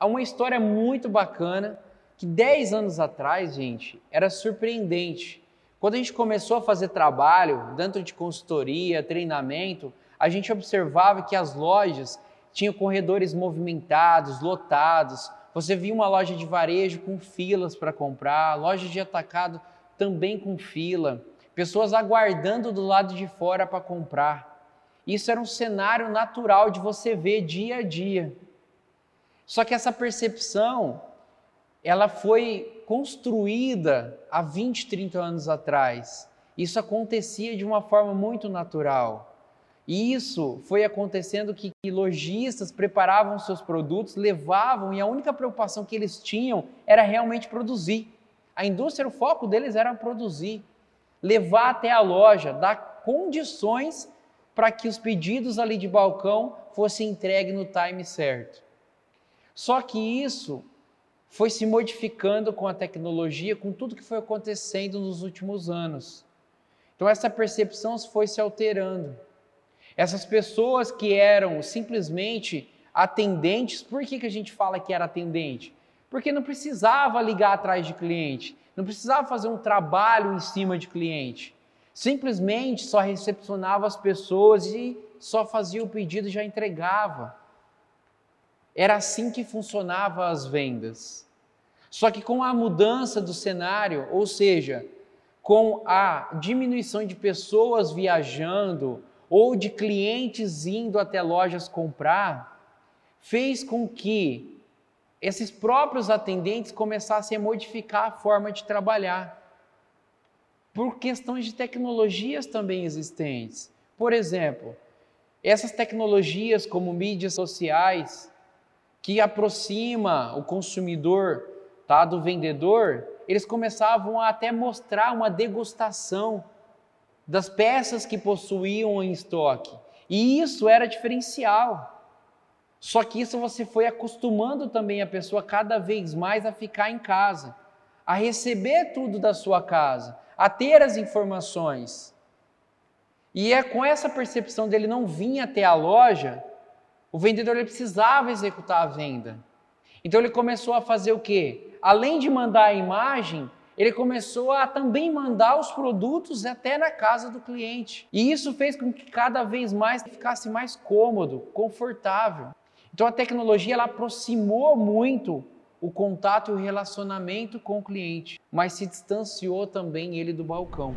Há uma história muito bacana que 10 anos atrás, gente, era surpreendente. Quando a gente começou a fazer trabalho dentro de consultoria, treinamento, a gente observava que as lojas tinham corredores movimentados, lotados. Você via uma loja de varejo com filas para comprar, loja de atacado também com fila, pessoas aguardando do lado de fora para comprar. Isso era um cenário natural de você ver dia a dia. Só que essa percepção, ela foi construída há 20, 30 anos atrás. Isso acontecia de uma forma muito natural. E isso foi acontecendo que, que lojistas preparavam seus produtos, levavam e a única preocupação que eles tinham era realmente produzir. A indústria, o foco deles era produzir, levar até a loja, dar condições para que os pedidos ali de balcão fossem entregues no time certo. Só que isso foi se modificando com a tecnologia, com tudo que foi acontecendo nos últimos anos. Então essa percepção foi se alterando. Essas pessoas que eram simplesmente atendentes, por que, que a gente fala que era atendente? Porque não precisava ligar atrás de cliente, não precisava fazer um trabalho em cima de cliente. Simplesmente só recepcionava as pessoas e só fazia o pedido e já entregava. Era assim que funcionava as vendas. Só que com a mudança do cenário, ou seja, com a diminuição de pessoas viajando ou de clientes indo até lojas comprar, fez com que esses próprios atendentes começassem a modificar a forma de trabalhar. Por questões de tecnologias também existentes. Por exemplo, essas tecnologias como mídias sociais, que aproxima o consumidor tá, do vendedor, eles começavam a até mostrar uma degustação das peças que possuíam em estoque. E isso era diferencial. Só que isso você foi acostumando também a pessoa cada vez mais a ficar em casa, a receber tudo da sua casa, a ter as informações. E é com essa percepção dele não vir até a loja, o vendedor ele precisava executar a venda. Então ele começou a fazer o quê? Além de mandar a imagem, ele começou a também mandar os produtos até na casa do cliente. E isso fez com que cada vez mais ficasse mais cômodo, confortável. Então a tecnologia ela aproximou muito o contato e o relacionamento com o cliente, mas se distanciou também ele do balcão.